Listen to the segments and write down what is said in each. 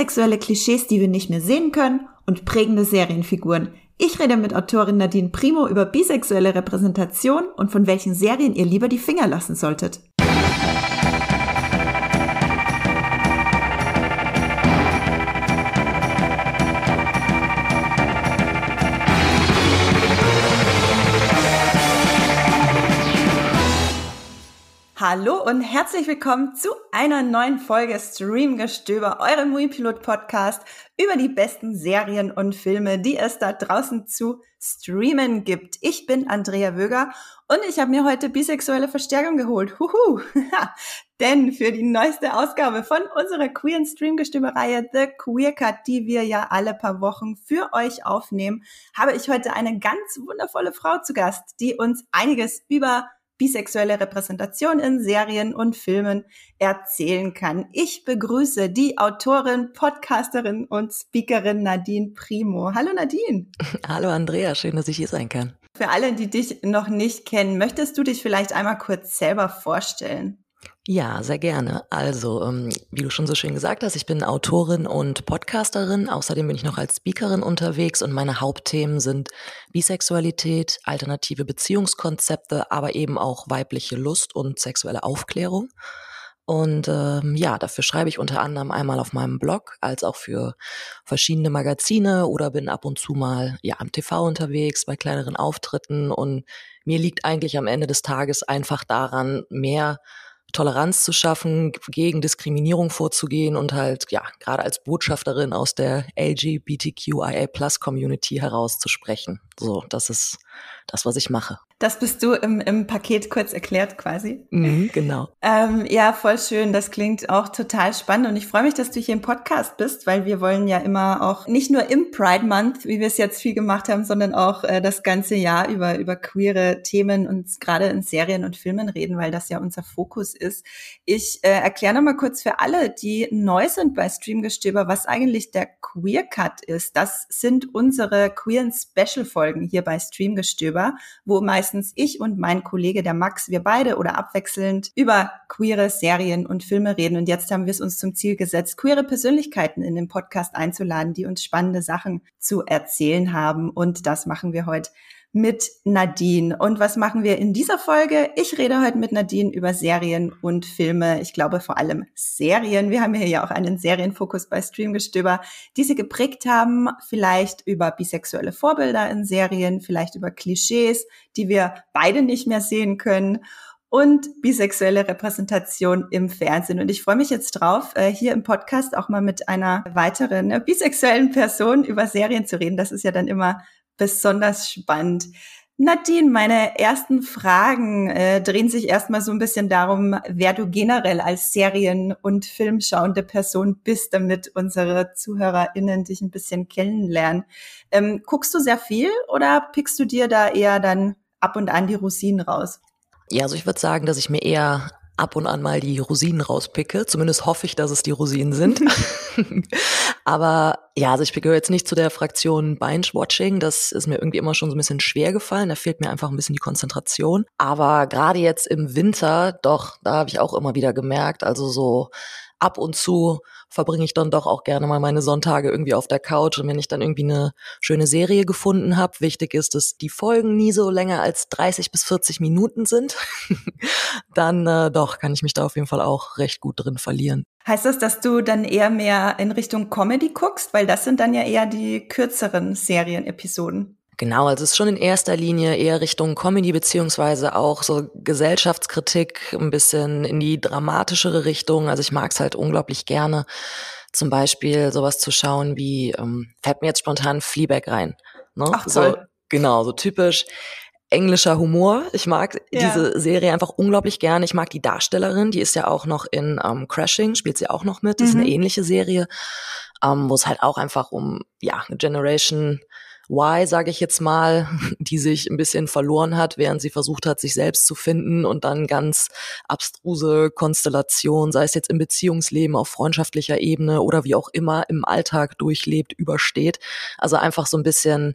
bisexuelle Klischees, die wir nicht mehr sehen können und prägende Serienfiguren. Ich rede mit Autorin Nadine Primo über bisexuelle Repräsentation und von welchen Serien ihr lieber die Finger lassen solltet. Hallo und herzlich willkommen zu einer neuen Folge Streamgestöber, eurem Muipilot Podcast über die besten Serien und Filme, die es da draußen zu streamen gibt. Ich bin Andrea Wöger und ich habe mir heute bisexuelle Verstärkung geholt. Huhu! Denn für die neueste Ausgabe von unserer queeren Streamgestöber-Reihe The Queer Cut, die wir ja alle paar Wochen für euch aufnehmen, habe ich heute eine ganz wundervolle Frau zu Gast, die uns einiges über bisexuelle Repräsentation in Serien und Filmen erzählen kann. Ich begrüße die Autorin, Podcasterin und Speakerin Nadine Primo. Hallo Nadine. Hallo Andrea, schön, dass ich hier sein kann. Für alle, die dich noch nicht kennen, möchtest du dich vielleicht einmal kurz selber vorstellen? Ja, sehr gerne. Also, ähm, wie du schon so schön gesagt hast, ich bin Autorin und Podcasterin. Außerdem bin ich noch als Speakerin unterwegs und meine Hauptthemen sind Bisexualität, alternative Beziehungskonzepte, aber eben auch weibliche Lust und sexuelle Aufklärung. Und ähm, ja, dafür schreibe ich unter anderem einmal auf meinem Blog, als auch für verschiedene Magazine oder bin ab und zu mal ja am TV unterwegs bei kleineren Auftritten. Und mir liegt eigentlich am Ende des Tages einfach daran, mehr Toleranz zu schaffen, gegen Diskriminierung vorzugehen und halt, ja, gerade als Botschafterin aus der LGBTQIA Plus Community herauszusprechen. So, das ist das, was ich mache. Das bist du im, im Paket kurz erklärt quasi. Mhm, genau. Ähm, ja, voll schön. Das klingt auch total spannend und ich freue mich, dass du hier im Podcast bist, weil wir wollen ja immer auch nicht nur im Pride Month, wie wir es jetzt viel gemacht haben, sondern auch äh, das ganze Jahr über über queere Themen und gerade in Serien und Filmen reden, weil das ja unser Fokus ist. Ich äh, erkläre nochmal kurz für alle, die neu sind bei Streamgestöber, was eigentlich der Queer Cut ist. Das sind unsere queeren Special Folgen hier bei Streamgestöber, wo meist meistens ich und mein Kollege, der Max, wir beide oder abwechselnd über queere Serien und Filme reden. Und jetzt haben wir es uns zum Ziel gesetzt, queere Persönlichkeiten in den Podcast einzuladen, die uns spannende Sachen zu erzählen haben. Und das machen wir heute mit Nadine. Und was machen wir in dieser Folge? Ich rede heute mit Nadine über Serien und Filme. Ich glaube vor allem Serien. Wir haben hier ja auch einen Serienfokus bei Streamgestöber, die sie geprägt haben. Vielleicht über bisexuelle Vorbilder in Serien, vielleicht über Klischees, die wir beide nicht mehr sehen können und bisexuelle Repräsentation im Fernsehen. Und ich freue mich jetzt drauf, äh, hier im Podcast auch mal mit einer weiteren äh, bisexuellen Person über Serien zu reden. Das ist ja dann immer besonders spannend. Nadine, meine ersten Fragen äh, drehen sich erstmal so ein bisschen darum, wer du generell als Serien- und Filmschauende Person bist, damit unsere ZuhörerInnen dich ein bisschen kennenlernen. Ähm, guckst du sehr viel oder pickst du dir da eher dann ab und an die Rosinen raus? Ja, also ich würde sagen, dass ich mir eher ab und an mal die Rosinen rauspicke. Zumindest hoffe ich, dass es die Rosinen sind. Aber ja, also ich gehöre jetzt nicht zu der Fraktion Binge-Watching. Das ist mir irgendwie immer schon so ein bisschen schwer gefallen. Da fehlt mir einfach ein bisschen die Konzentration. Aber gerade jetzt im Winter, doch, da habe ich auch immer wieder gemerkt, also so ab und zu verbringe ich dann doch auch gerne mal meine Sonntage irgendwie auf der Couch und wenn ich dann irgendwie eine schöne Serie gefunden habe, wichtig ist, dass die Folgen nie so länger als 30 bis 40 Minuten sind, dann äh, doch kann ich mich da auf jeden Fall auch recht gut drin verlieren. Heißt das, dass du dann eher mehr in Richtung Comedy guckst, weil das sind dann ja eher die kürzeren Serienepisoden? Genau, also es ist schon in erster Linie eher Richtung Comedy beziehungsweise auch so Gesellschaftskritik, ein bisschen in die dramatischere Richtung. Also ich mag es halt unglaublich gerne, zum Beispiel sowas zu schauen wie, ähm, fällt mir jetzt spontan Fleabag rein. Ne? Ach, toll. So, genau, so typisch englischer Humor. Ich mag ja. diese Serie einfach unglaublich gerne. Ich mag die Darstellerin, die ist ja auch noch in ähm, Crashing, spielt sie auch noch mit. Das mhm. ist eine mhm. ähnliche Serie, ähm, wo es halt auch einfach um ja eine Generation Y, sage ich jetzt mal, die sich ein bisschen verloren hat, während sie versucht hat, sich selbst zu finden und dann ganz abstruse Konstellationen, sei es jetzt im Beziehungsleben auf freundschaftlicher Ebene oder wie auch immer im Alltag durchlebt, übersteht. Also einfach so ein bisschen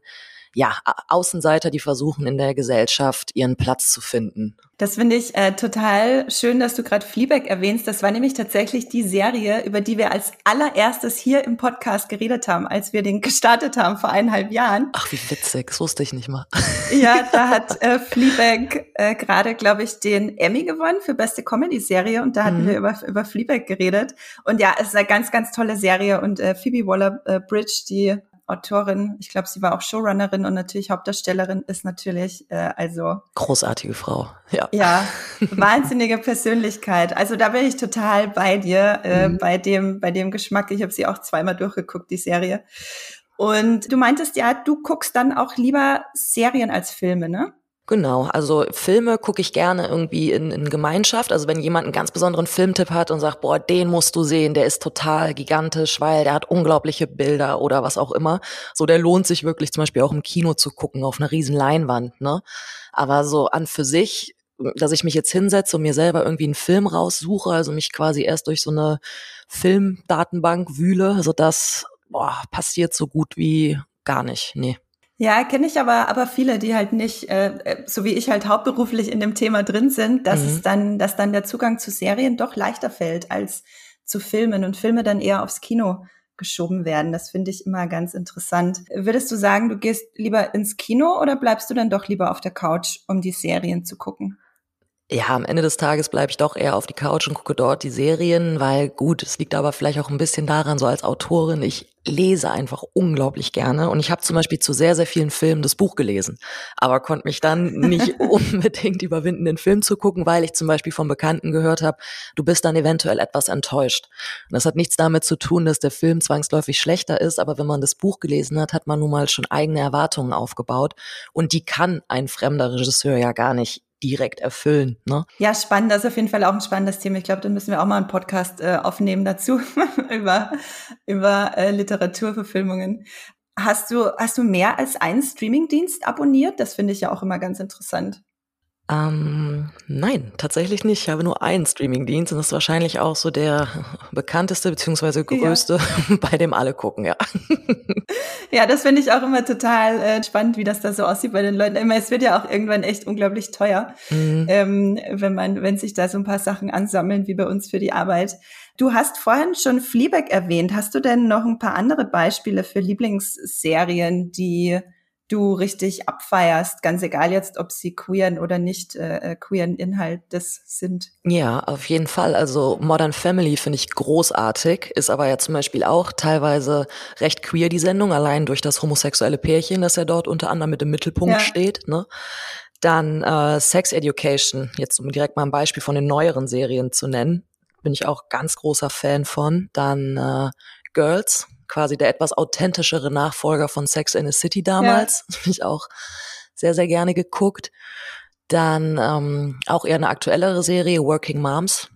ja, Außenseiter, die versuchen in der Gesellschaft ihren Platz zu finden. Das finde ich äh, total schön, dass du gerade Fleabag erwähnst. Das war nämlich tatsächlich die Serie, über die wir als allererstes hier im Podcast geredet haben, als wir den gestartet haben vor eineinhalb Jahren. Ach, wie witzig, das wusste ich nicht mal. Ja, da hat äh, Fleabag äh, gerade, glaube ich, den Emmy gewonnen für beste Comedy-Serie und da hatten mhm. wir über, über Fleabag geredet. Und ja, es ist eine ganz, ganz tolle Serie und äh, Phoebe Waller-Bridge, die Autorin, ich glaube, sie war auch Showrunnerin und natürlich Hauptdarstellerin, ist natürlich äh, also großartige Frau. Ja. Ja, wahnsinnige Persönlichkeit. Also da bin ich total bei dir äh, mhm. bei dem bei dem Geschmack. Ich habe sie auch zweimal durchgeguckt die Serie. Und du meintest ja, du guckst dann auch lieber Serien als Filme, ne? Genau, also Filme gucke ich gerne irgendwie in, in Gemeinschaft. Also wenn jemand einen ganz besonderen Filmtipp hat und sagt, boah, den musst du sehen, der ist total gigantisch, weil der hat unglaubliche Bilder oder was auch immer. So, der lohnt sich wirklich zum Beispiel auch im Kino zu gucken, auf einer riesen Leinwand, ne? Aber so an für sich, dass ich mich jetzt hinsetze und mir selber irgendwie einen Film raussuche, also mich quasi erst durch so eine Filmdatenbank wühle, also das boah, passiert so gut wie gar nicht. Nee. Ja, kenne ich aber, aber viele, die halt nicht, äh, äh, so wie ich halt hauptberuflich in dem Thema drin sind, dass mhm. es dann, dass dann der Zugang zu Serien doch leichter fällt als zu Filmen und Filme dann eher aufs Kino geschoben werden. Das finde ich immer ganz interessant. Würdest du sagen, du gehst lieber ins Kino oder bleibst du dann doch lieber auf der Couch, um die Serien zu gucken? Ja, am Ende des Tages bleibe ich doch eher auf die Couch und gucke dort die Serien, weil gut, es liegt aber vielleicht auch ein bisschen daran, so als Autorin, ich lese einfach unglaublich gerne und ich habe zum Beispiel zu sehr, sehr vielen Filmen das Buch gelesen, aber konnte mich dann nicht unbedingt überwinden, den Film zu gucken, weil ich zum Beispiel von Bekannten gehört habe, du bist dann eventuell etwas enttäuscht. Und das hat nichts damit zu tun, dass der Film zwangsläufig schlechter ist, aber wenn man das Buch gelesen hat, hat man nun mal schon eigene Erwartungen aufgebaut und die kann ein fremder Regisseur ja gar nicht direkt erfüllen. Ne? Ja, spannend. Das ist auf jeden Fall auch ein spannendes Thema. Ich glaube, da müssen wir auch mal einen Podcast äh, aufnehmen dazu über, über äh, Literaturverfilmungen. Hast du, hast du mehr als einen Streamingdienst abonniert? Das finde ich ja auch immer ganz interessant. Ähm, nein, tatsächlich nicht. Ich habe nur einen Streamingdienst und das ist wahrscheinlich auch so der bekannteste beziehungsweise größte, ja. bei dem alle gucken, ja. Ja, das finde ich auch immer total äh, spannend, wie das da so aussieht bei den Leuten. Immer, es wird ja auch irgendwann echt unglaublich teuer, mhm. ähm, wenn man, wenn sich da so ein paar Sachen ansammeln, wie bei uns für die Arbeit. Du hast vorhin schon Fleabag erwähnt. Hast du denn noch ein paar andere Beispiele für Lieblingsserien, die du richtig abfeierst, ganz egal jetzt, ob sie queeren oder nicht äh, äh queeren Inhalt das sind. Ja, auf jeden Fall. Also Modern Family finde ich großartig, ist aber ja zum Beispiel auch teilweise recht queer die Sendung, allein durch das homosexuelle Pärchen, das ja dort unter anderem mit im Mittelpunkt ja. steht. Ne? Dann äh, Sex Education, jetzt um direkt mal ein Beispiel von den neueren Serien zu nennen, bin ich auch ganz großer Fan von. Dann äh, Girls, quasi der etwas authentischere Nachfolger von Sex in the City damals. Ja. Habe ich auch sehr, sehr gerne geguckt. Dann ähm, auch eher eine aktuellere Serie, Working Moms.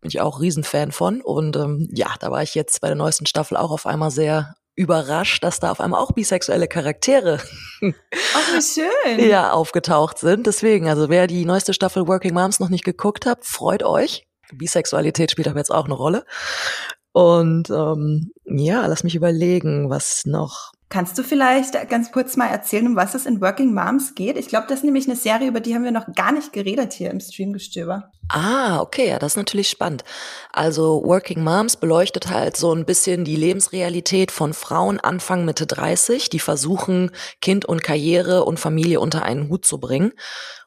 Bin ich auch Riesenfan von. Und ähm, ja, da war ich jetzt bei der neuesten Staffel auch auf einmal sehr überrascht, dass da auf einmal auch bisexuelle Charaktere Ach, wie schön. ja, aufgetaucht sind. Deswegen, also wer die neueste Staffel Working Moms noch nicht geguckt hat, freut euch. Bisexualität spielt aber jetzt auch eine Rolle. Und ähm, ja, lass mich überlegen, was noch. Kannst du vielleicht ganz kurz mal erzählen, um was es in Working Moms geht? Ich glaube, das ist nämlich eine Serie, über die haben wir noch gar nicht geredet hier im Streamgestöber. Ah, okay, ja, das ist natürlich spannend. Also Working Moms beleuchtet halt so ein bisschen die Lebensrealität von Frauen Anfang Mitte 30, die versuchen, Kind und Karriere und Familie unter einen Hut zu bringen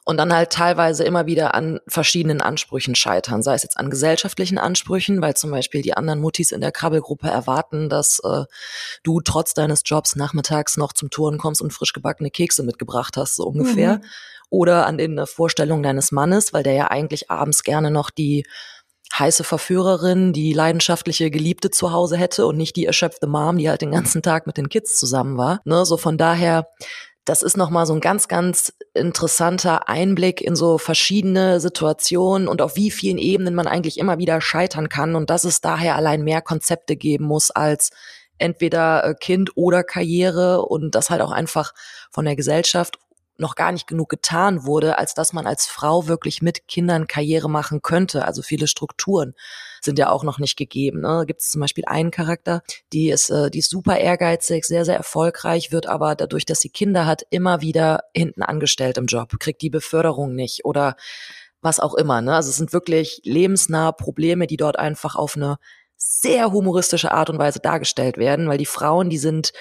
und dann halt teilweise immer wieder an verschiedenen Ansprüchen scheitern, sei es jetzt an gesellschaftlichen Ansprüchen, weil zum Beispiel die anderen Muttis in der Krabbelgruppe erwarten, dass äh, du trotz deines Jobs nachmittags noch zum Touren kommst und frisch gebackene Kekse mitgebracht hast, so ungefähr. Mhm. Oder an den äh, Vorstellungen deines Mannes, weil der ja eigentlich abends gerne noch die heiße Verführerin, die leidenschaftliche Geliebte zu Hause hätte und nicht die erschöpfte Mom, die halt den ganzen Tag mit den Kids zusammen war. Ne, so von daher das ist nochmal so ein ganz, ganz interessanter Einblick in so verschiedene Situationen und auf wie vielen Ebenen man eigentlich immer wieder scheitern kann und dass es daher allein mehr Konzepte geben muss als entweder äh, Kind oder Karriere und das halt auch einfach von der Gesellschaft noch gar nicht genug getan wurde, als dass man als Frau wirklich mit Kindern Karriere machen könnte. Also viele Strukturen sind ja auch noch nicht gegeben. Ne? Gibt es zum Beispiel einen Charakter, die ist, äh, die ist super ehrgeizig, sehr, sehr erfolgreich, wird aber dadurch, dass sie Kinder hat, immer wieder hinten angestellt im Job, kriegt die Beförderung nicht oder was auch immer. Ne? Also es sind wirklich lebensnahe Probleme, die dort einfach auf eine sehr humoristische Art und Weise dargestellt werden, weil die Frauen, die sind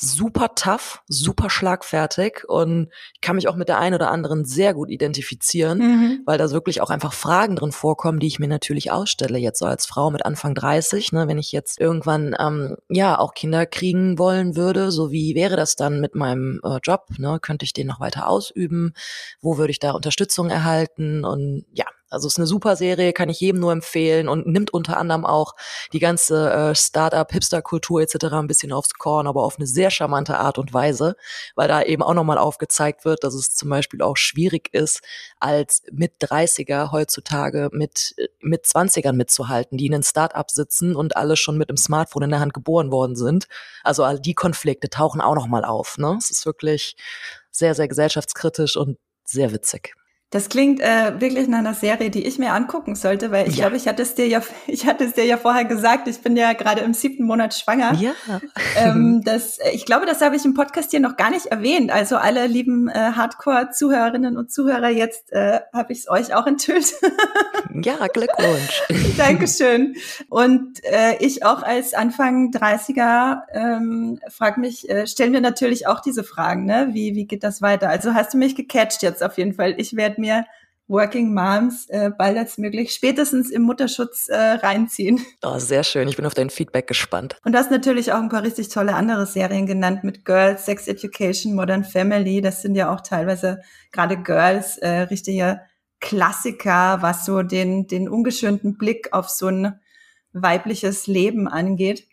super tough, super schlagfertig und ich kann mich auch mit der einen oder anderen sehr gut identifizieren, mhm. weil da wirklich auch einfach Fragen drin vorkommen, die ich mir natürlich ausstelle, jetzt so als Frau mit Anfang 30, ne, wenn ich jetzt irgendwann ähm, ja auch Kinder kriegen wollen würde, so wie wäre das dann mit meinem äh, Job, ne, könnte ich den noch weiter ausüben, wo würde ich da Unterstützung erhalten? Und ja, also ist eine super Serie, kann ich jedem nur empfehlen und nimmt unter anderem auch die ganze äh, Startup, Hipster-Kultur etc. ein bisschen aufs Korn, aber auf eine sehr charmante Art und Weise, weil da eben auch nochmal aufgezeigt wird, dass es zum Beispiel auch schwierig ist, als mit 30er heutzutage mit mit 20ern mitzuhalten, die in einem Startup sitzen und alle schon mit einem Smartphone in der Hand geboren worden sind. Also all die Konflikte tauchen auch nochmal auf. Ne? Es ist wirklich sehr, sehr gesellschaftskritisch und sehr witzig. Das klingt äh, wirklich nach einer Serie, die ich mir angucken sollte, weil ich ja. glaube, ich hatte es dir ja, ich hatte es dir ja vorher gesagt, ich bin ja gerade im siebten Monat schwanger. Ja. Ähm, das, ich glaube, das habe ich im Podcast hier noch gar nicht erwähnt. Also alle lieben äh, Hardcore-Zuhörerinnen und Zuhörer, jetzt äh, habe ich es euch auch enthüllt. ja, Glückwunsch. Dankeschön. Und äh, ich auch als Anfang 30er ähm, frag mich, äh, stellen wir natürlich auch diese Fragen, ne? Wie, wie geht das weiter? Also hast du mich gecatcht jetzt auf jeden Fall. Ich werde mir Working Moms äh, bald als möglich spätestens im Mutterschutz äh, reinziehen. Oh, sehr schön. Ich bin auf dein Feedback gespannt. Und du hast natürlich auch ein paar richtig tolle andere Serien genannt mit Girls, Sex Education, Modern Family. Das sind ja auch teilweise gerade Girls äh, richtige Klassiker, was so den, den ungeschönten Blick auf so ein weibliches Leben angeht.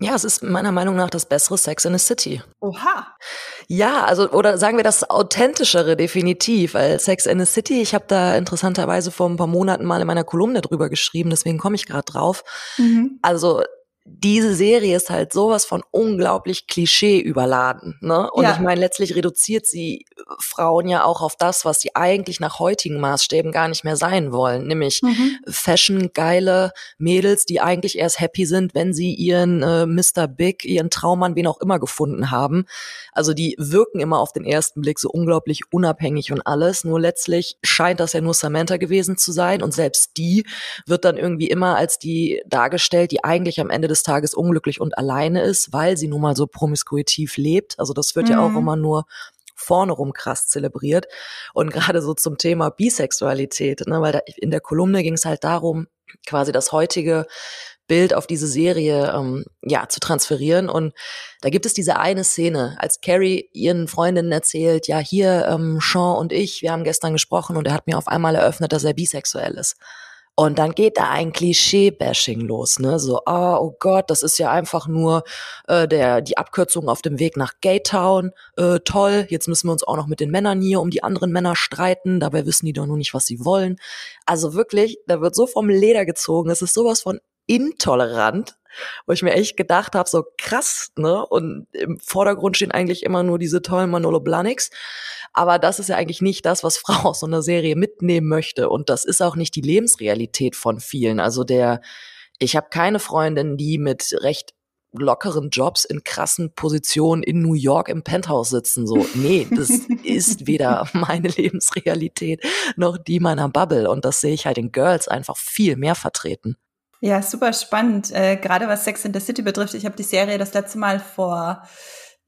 Ja, es ist meiner Meinung nach das bessere Sex in the City. Oha. Ja, also oder sagen wir das authentischere definitiv, weil Sex in the City, ich habe da interessanterweise vor ein paar Monaten mal in meiner Kolumne drüber geschrieben, deswegen komme ich gerade drauf. Mhm. Also diese Serie ist halt sowas von unglaublich Klischee überladen. Ne? Und ja. ich meine, letztlich reduziert sie Frauen ja auch auf das, was sie eigentlich nach heutigen Maßstäben gar nicht mehr sein wollen, nämlich mhm. Fashion-geile Mädels, die eigentlich erst happy sind, wenn sie ihren äh, Mr. Big, ihren Traummann, wen auch immer gefunden haben. Also die wirken immer auf den ersten Blick so unglaublich unabhängig und alles. Nur letztlich scheint das ja nur Samantha gewesen zu sein und selbst die wird dann irgendwie immer als die dargestellt, die eigentlich am Ende des Tages unglücklich und alleine ist, weil sie nun mal so promiskuitiv lebt. Also das wird mhm. ja auch mhm. immer nur vorne rum krass zelebriert. Und gerade so zum Thema Bisexualität, ne, weil da in der Kolumne ging es halt darum, quasi das heutige Bild auf diese Serie ähm, ja zu transferieren und da gibt es diese eine Szene, als Carrie ihren Freundinnen erzählt, ja hier ähm, Sean und ich, wir haben gestern gesprochen und er hat mir auf einmal eröffnet, dass er bisexuell ist. Und dann geht da ein Klischee-Bashing los, ne? So, ah, oh Gott, das ist ja einfach nur äh, der die Abkürzung auf dem Weg nach Gaytown. Äh, toll, jetzt müssen wir uns auch noch mit den Männern hier um die anderen Männer streiten. Dabei wissen die doch nur nicht, was sie wollen. Also wirklich, da wird so vom Leder gezogen. Es ist sowas von intolerant wo ich mir echt gedacht habe, so krass, ne? Und im Vordergrund stehen eigentlich immer nur diese tollen Manolo Blahniks. Aber das ist ja eigentlich nicht das, was Frau aus so einer Serie mitnehmen möchte. Und das ist auch nicht die Lebensrealität von vielen. Also der, ich habe keine Freundin, die mit recht lockeren Jobs in krassen Positionen in New York im Penthouse sitzen. So, nee, das ist weder meine Lebensrealität noch die meiner Bubble. Und das sehe ich halt in Girls einfach viel mehr vertreten. Ja, super spannend. Äh, gerade was Sex in the City betrifft. Ich habe die Serie das letzte Mal vor,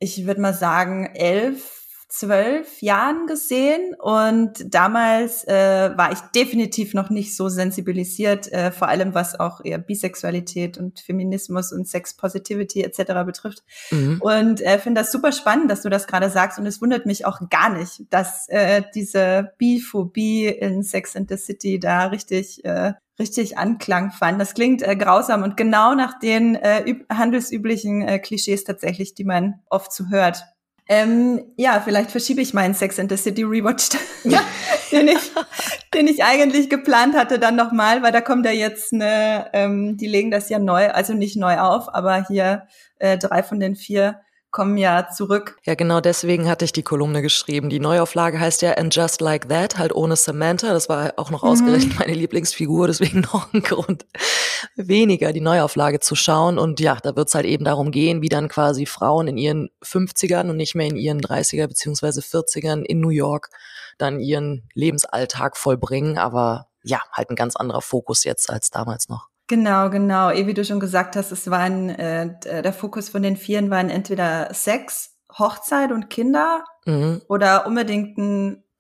ich würde mal sagen, elf, zwölf Jahren gesehen und damals äh, war ich definitiv noch nicht so sensibilisiert, äh, vor allem was auch eher Bisexualität und Feminismus und Sex Positivity etc. betrifft. Mhm. Und äh, finde das super spannend, dass du das gerade sagst und es wundert mich auch gar nicht, dass äh, diese Biphobie in Sex and the City da richtig äh, richtig Anklang fand. Das klingt äh, grausam und genau nach den äh, handelsüblichen äh, Klischees tatsächlich, die man oft so hört. Ähm, ja, vielleicht verschiebe ich meinen Sex and the City Rewatch, den, ich, den ich eigentlich geplant hatte, dann nochmal, weil da kommt ja jetzt eine, ähm, die legen das ja neu, also nicht neu auf, aber hier äh, drei von den vier kommen ja zurück. Ja, genau deswegen hatte ich die Kolumne geschrieben. Die Neuauflage heißt ja And Just Like That, halt ohne Samantha. Das war auch noch mhm. ausgerechnet meine Lieblingsfigur, deswegen noch ein Grund weniger, die Neuauflage zu schauen. Und ja, da wird es halt eben darum gehen, wie dann quasi Frauen in ihren 50ern und nicht mehr in ihren 30er beziehungsweise 40ern in New York dann ihren Lebensalltag vollbringen. Aber ja, halt ein ganz anderer Fokus jetzt als damals noch. Genau, genau. Eh, wie du schon gesagt hast, es waren äh, der Fokus von den Vieren waren entweder Sex, Hochzeit und Kinder mhm. oder unbedingt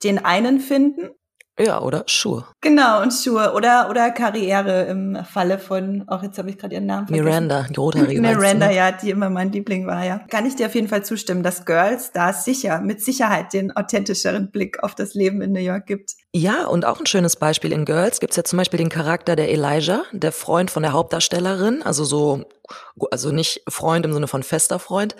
den einen finden. Ja, oder Schuhe. Genau, und Schuhe. Oder, oder Karriere im Falle von, auch jetzt habe ich gerade ihren Namen vergessen. Miranda, die rothaarige. Miranda, ja, die immer mein Liebling war, ja. Kann ich dir auf jeden Fall zustimmen, dass Girls da sicher, mit Sicherheit den authentischeren Blick auf das Leben in New York gibt. Ja, und auch ein schönes Beispiel in Girls gibt's ja zum Beispiel den Charakter der Elijah, der Freund von der Hauptdarstellerin, also so, also nicht Freund im Sinne von fester Freund.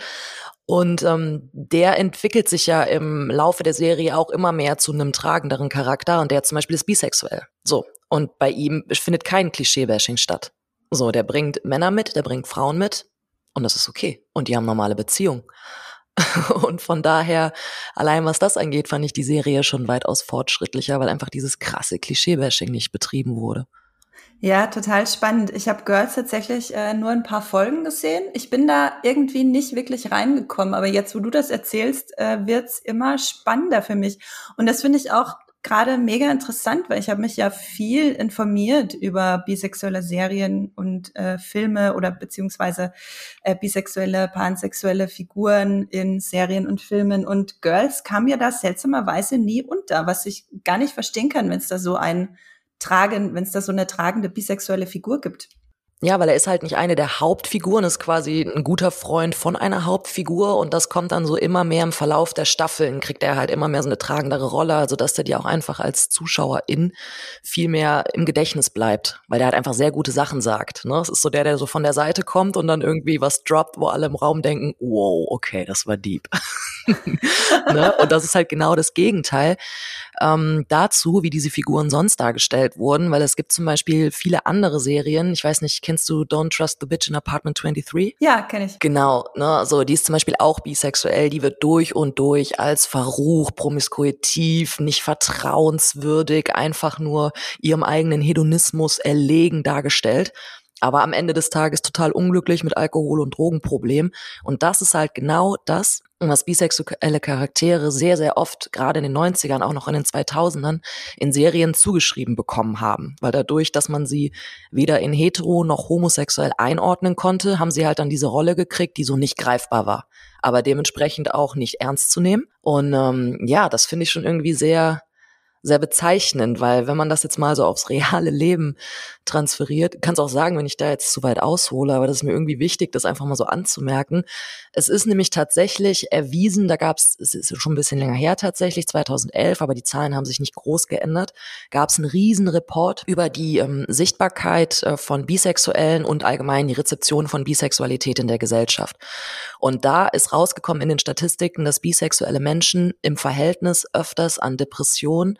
Und ähm, der entwickelt sich ja im Laufe der Serie auch immer mehr zu einem tragenderen Charakter und der zum Beispiel ist bisexuell. So. Und bei ihm findet kein Klischee-Bashing statt. So, der bringt Männer mit, der bringt Frauen mit und das ist okay. Und die haben normale Beziehungen. und von daher, allein was das angeht, fand ich die Serie schon weitaus fortschrittlicher, weil einfach dieses krasse Klischee-Bashing nicht betrieben wurde. Ja, total spannend. Ich habe Girls tatsächlich äh, nur ein paar Folgen gesehen. Ich bin da irgendwie nicht wirklich reingekommen, aber jetzt, wo du das erzählst, äh, wird's immer spannender für mich. Und das finde ich auch gerade mega interessant, weil ich habe mich ja viel informiert über bisexuelle Serien und äh, Filme oder beziehungsweise äh, bisexuelle, pansexuelle Figuren in Serien und Filmen. Und Girls kam mir da seltsamerweise nie unter, was ich gar nicht verstehen kann, wenn es da so ein tragen, wenn es da so eine tragende bisexuelle Figur gibt. Ja, weil er ist halt nicht eine der Hauptfiguren, ist quasi ein guter Freund von einer Hauptfigur und das kommt dann so immer mehr im Verlauf der Staffeln, kriegt er halt immer mehr so eine tragendere Rolle, also dass der dir auch einfach als Zuschauerin viel mehr im Gedächtnis bleibt, weil der halt einfach sehr gute Sachen sagt. Ne? Es ist so der, der so von der Seite kommt und dann irgendwie was droppt, wo alle im Raum denken, wow, okay, das war deep. ne? Und das ist halt genau das Gegenteil ähm, dazu, wie diese Figuren sonst dargestellt wurden, weil es gibt zum Beispiel viele andere Serien. Ich weiß nicht, kennst du Don't Trust the Bitch in Apartment 23? Ja, kenne ich. Genau, ne, so die ist zum Beispiel auch bisexuell, die wird durch und durch als Verruch, promiskuitiv, nicht vertrauenswürdig, einfach nur ihrem eigenen Hedonismus erlegen dargestellt aber am Ende des Tages total unglücklich mit Alkohol- und Drogenproblem. Und das ist halt genau das, was bisexuelle Charaktere sehr, sehr oft, gerade in den 90ern, auch noch in den 2000ern, in Serien zugeschrieben bekommen haben. Weil dadurch, dass man sie weder in hetero noch homosexuell einordnen konnte, haben sie halt dann diese Rolle gekriegt, die so nicht greifbar war. Aber dementsprechend auch nicht ernst zu nehmen. Und ähm, ja, das finde ich schon irgendwie sehr, sehr bezeichnend, weil wenn man das jetzt mal so aufs reale Leben transferiert, kann es auch sagen, wenn ich da jetzt zu weit aushole, aber das ist mir irgendwie wichtig, das einfach mal so anzumerken. Es ist nämlich tatsächlich erwiesen, da gab es, es ist schon ein bisschen länger her tatsächlich, 2011, aber die Zahlen haben sich nicht groß geändert, gab es einen riesen Report über die ähm, Sichtbarkeit äh, von Bisexuellen und allgemein die Rezeption von Bisexualität in der Gesellschaft. Und da ist rausgekommen in den Statistiken, dass bisexuelle Menschen im Verhältnis öfters an Depressionen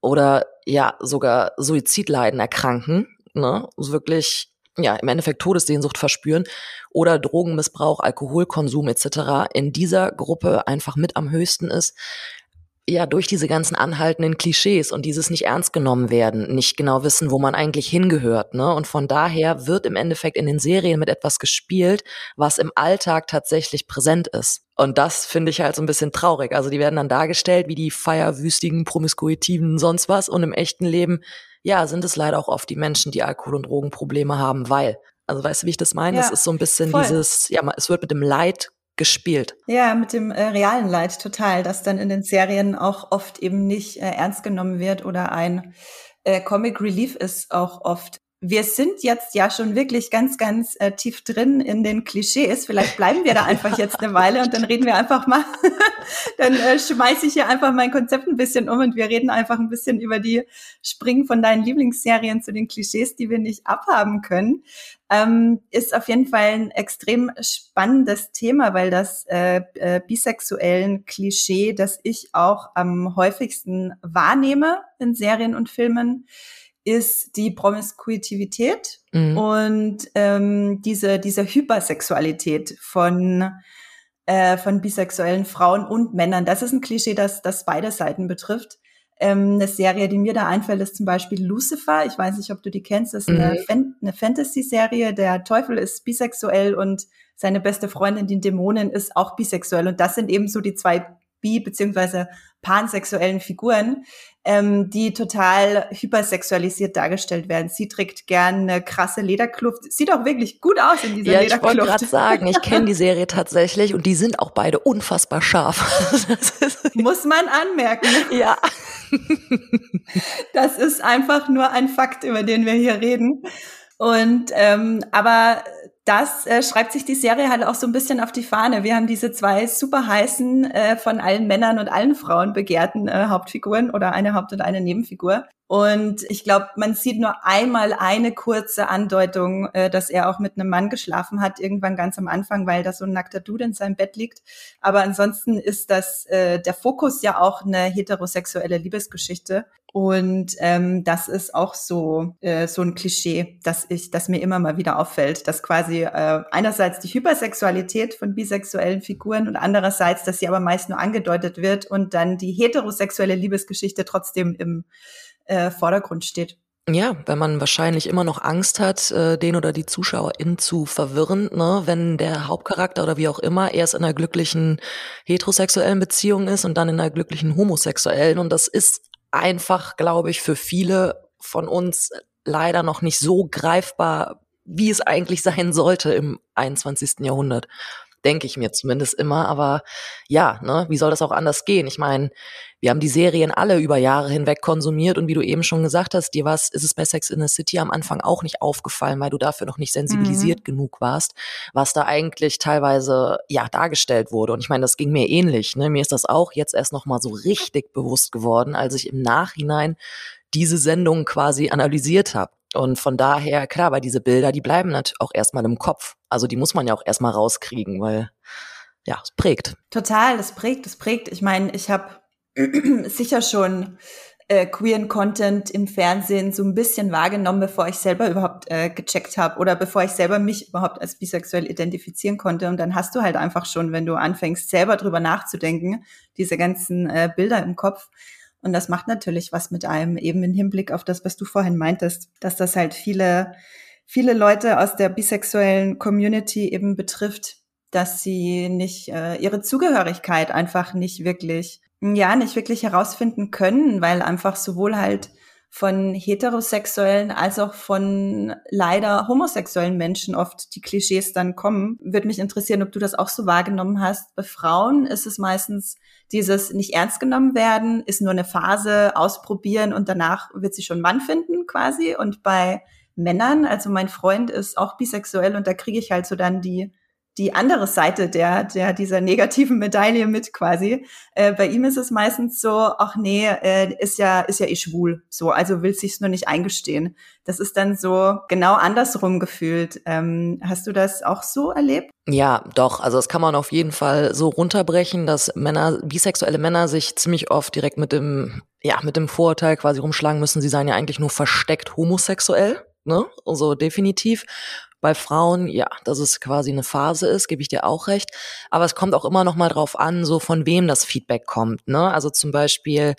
oder ja sogar Suizidleiden erkranken, ne, wirklich ja im Endeffekt Todessehnsucht verspüren oder Drogenmissbrauch, Alkoholkonsum etc. in dieser Gruppe einfach mit am höchsten ist, ja durch diese ganzen anhaltenden Klischees und dieses nicht ernst genommen werden, nicht genau wissen, wo man eigentlich hingehört, ne? Und von daher wird im Endeffekt in den Serien mit etwas gespielt, was im Alltag tatsächlich präsent ist. Und das finde ich halt so ein bisschen traurig. Also die werden dann dargestellt wie die feierwüstigen, promiskuitiven, sonst was. Und im echten Leben, ja, sind es leider auch oft die Menschen, die Alkohol- und Drogenprobleme haben, weil also weißt du, wie ich das meine? Ja, das ist so ein bisschen voll. dieses, ja, es wird mit dem Leid gespielt. Ja, mit dem äh, realen Leid total, das dann in den Serien auch oft eben nicht äh, ernst genommen wird oder ein äh, Comic Relief ist auch oft. Wir sind jetzt ja schon wirklich ganz, ganz äh, tief drin in den Klischees. Vielleicht bleiben wir da einfach jetzt eine Weile und dann reden wir einfach mal, dann äh, schmeiße ich hier einfach mein Konzept ein bisschen um und wir reden einfach ein bisschen über die Springen von deinen Lieblingsserien zu den Klischees, die wir nicht abhaben können. Ähm, ist auf jeden Fall ein extrem spannendes Thema, weil das äh, äh, bisexuellen Klischee, das ich auch am häufigsten wahrnehme in Serien und Filmen, ist die Promiskuitivität mhm. und ähm, diese, diese Hypersexualität von äh, von bisexuellen Frauen und Männern. Das ist ein Klischee, das, das beide Seiten betrifft. Ähm, eine Serie, die mir da einfällt, ist zum Beispiel Lucifer. Ich weiß nicht, ob du die kennst. Das ist eine, mhm. Fan eine Fantasy-Serie. Der Teufel ist bisexuell und seine beste Freundin, die Dämonin, ist auch bisexuell. Und das sind eben so die zwei bi- beziehungsweise pansexuellen Figuren, ähm, die total hypersexualisiert dargestellt werden. Sie trägt gern eine krasse Lederkluft. Sieht auch wirklich gut aus in dieser ja, Lederkluft. Ich wollte gerade sagen, ich kenne die Serie tatsächlich und die sind auch beide unfassbar scharf. Muss man anmerken. Ja. Das ist einfach nur ein Fakt, über den wir hier reden. Und ähm, aber das äh, schreibt sich die Serie halt auch so ein bisschen auf die Fahne. Wir haben diese zwei super heißen, äh, von allen Männern und allen Frauen begehrten äh, Hauptfiguren oder eine Haupt- und eine Nebenfigur. Und ich glaube, man sieht nur einmal eine kurze Andeutung, äh, dass er auch mit einem Mann geschlafen hat, irgendwann ganz am Anfang, weil da so ein nackter Dude in seinem Bett liegt. Aber ansonsten ist das äh, der Fokus ja auch eine heterosexuelle Liebesgeschichte. Und ähm, das ist auch so äh, so ein Klischee, dass ich, das mir immer mal wieder auffällt, dass quasi äh, einerseits die Hypersexualität von bisexuellen Figuren und andererseits, dass sie aber meist nur angedeutet wird und dann die heterosexuelle Liebesgeschichte trotzdem im äh, Vordergrund steht. Ja, wenn man wahrscheinlich immer noch Angst hat, äh, den oder die Zuschauerin zu verwirren, ne? wenn der Hauptcharakter oder wie auch immer erst in einer glücklichen heterosexuellen Beziehung ist und dann in einer glücklichen homosexuellen. Und das ist einfach, glaube ich, für viele von uns leider noch nicht so greifbar, wie es eigentlich sein sollte im 21. Jahrhundert denke ich mir zumindest immer. Aber ja, ne, wie soll das auch anders gehen? Ich meine, wir haben die Serien alle über Jahre hinweg konsumiert und wie du eben schon gesagt hast, dir was ist es bei Sex in the City am Anfang auch nicht aufgefallen, weil du dafür noch nicht sensibilisiert mhm. genug warst, was da eigentlich teilweise ja dargestellt wurde. Und ich meine, das ging mir ähnlich. Ne? Mir ist das auch jetzt erst noch mal so richtig bewusst geworden, als ich im Nachhinein diese Sendung quasi analysiert habe. Und von daher, klar, weil diese Bilder, die bleiben natürlich auch erstmal im Kopf. Also die muss man ja auch erstmal rauskriegen, weil ja, es prägt. Total, es prägt, es prägt. Ich meine, ich habe sicher schon äh, queeren Content im Fernsehen so ein bisschen wahrgenommen, bevor ich selber überhaupt äh, gecheckt habe oder bevor ich selber mich überhaupt als bisexuell identifizieren konnte. Und dann hast du halt einfach schon, wenn du anfängst, selber drüber nachzudenken, diese ganzen äh, Bilder im Kopf. Und das macht natürlich was mit einem, eben im Hinblick auf das, was du vorhin meintest, dass das halt viele, viele Leute aus der bisexuellen Community eben betrifft, dass sie nicht äh, ihre Zugehörigkeit einfach nicht wirklich, ja, nicht wirklich herausfinden können, weil einfach sowohl halt von heterosexuellen als auch von leider homosexuellen Menschen oft die Klischees dann kommen. Würde mich interessieren, ob du das auch so wahrgenommen hast. Bei Frauen ist es meistens dieses nicht ernst genommen werden, ist nur eine Phase, ausprobieren und danach wird sie schon Mann finden quasi. Und bei Männern, also mein Freund ist auch bisexuell und da kriege ich halt so dann die die andere Seite der, der dieser negativen Medaille mit quasi. Äh, bei ihm ist es meistens so, ach nee, äh, ist ja, ist ja eh schwul. So, also will sich's nur nicht eingestehen. Das ist dann so genau andersrum gefühlt. Ähm, hast du das auch so erlebt? Ja, doch. Also das kann man auf jeden Fall so runterbrechen, dass Männer, bisexuelle Männer sich ziemlich oft direkt mit dem, ja, mit dem Vorurteil quasi rumschlagen müssen, sie seien ja eigentlich nur versteckt homosexuell. Ne? Also definitiv. Bei Frauen, ja, dass es quasi eine Phase ist, gebe ich dir auch recht. Aber es kommt auch immer noch mal drauf an, so von wem das Feedback kommt. Ne? Also zum Beispiel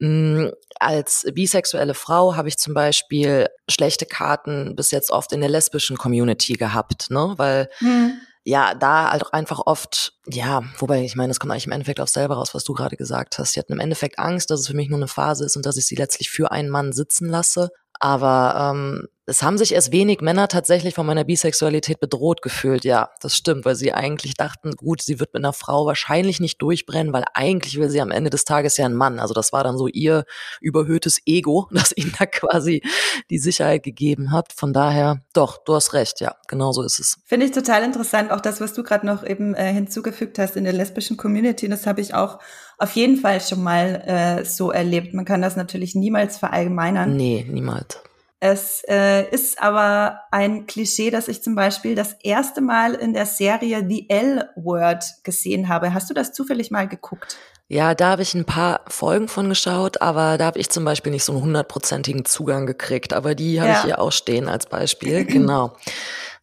hm, als bisexuelle Frau habe ich zum Beispiel schlechte Karten bis jetzt oft in der lesbischen Community gehabt, ne? Weil hm ja, da halt auch einfach oft, ja, wobei ich meine, das kommt eigentlich im Endeffekt auch selber raus, was du gerade gesagt hast. Sie hatten im Endeffekt Angst, dass es für mich nur eine Phase ist und dass ich sie letztlich für einen Mann sitzen lasse. Aber ähm, es haben sich erst wenig Männer tatsächlich von meiner Bisexualität bedroht gefühlt. Ja, das stimmt, weil sie eigentlich dachten, gut, sie wird mit einer Frau wahrscheinlich nicht durchbrennen, weil eigentlich will sie am Ende des Tages ja ein Mann. Also das war dann so ihr überhöhtes Ego, das ihnen da quasi die Sicherheit gegeben hat. Von daher, doch, du hast recht, ja, genau so ist es. Finde ich total interessant, auch das, was du gerade noch eben äh, hinzugefügt hast in der lesbischen Community. Das habe ich auch auf jeden Fall schon mal äh, so erlebt. Man kann das natürlich niemals verallgemeinern. Nee, niemals. Es äh, ist aber ein Klischee, das ich zum Beispiel das erste Mal in der Serie The L-Word gesehen habe. Hast du das zufällig mal geguckt? Ja, da habe ich ein paar Folgen von geschaut, aber da habe ich zum Beispiel nicht so einen hundertprozentigen Zugang gekriegt. Aber die habe ja. ich hier auch stehen als Beispiel. genau.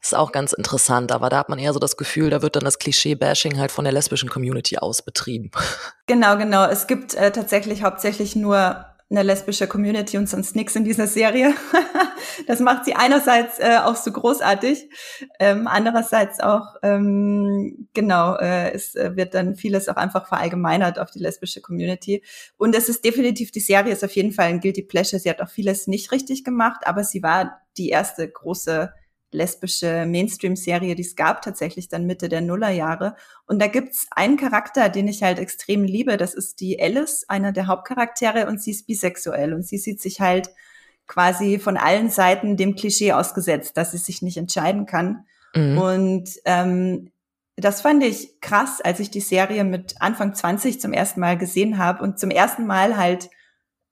Ist auch ganz interessant, aber da hat man eher so das Gefühl, da wird dann das Klischee-Bashing halt von der lesbischen Community aus betrieben. Genau, genau. Es gibt äh, tatsächlich hauptsächlich nur eine lesbische Community und sonst nichts in dieser Serie. das macht sie einerseits äh, auch so großartig, ähm, andererseits auch, ähm, genau, äh, es äh, wird dann vieles auch einfach verallgemeinert auf die lesbische Community. Und es ist definitiv, die Serie ist auf jeden Fall ein Guilty Pleasure. Sie hat auch vieles nicht richtig gemacht, aber sie war die erste große lesbische Mainstream-Serie, die es gab, tatsächlich dann Mitte der Nullerjahre. Und da gibt's einen Charakter, den ich halt extrem liebe. Das ist die Alice, einer der Hauptcharaktere, und sie ist bisexuell. Und sie sieht sich halt quasi von allen Seiten dem Klischee ausgesetzt, dass sie sich nicht entscheiden kann. Mhm. Und ähm, das fand ich krass, als ich die Serie mit Anfang 20 zum ersten Mal gesehen habe und zum ersten Mal halt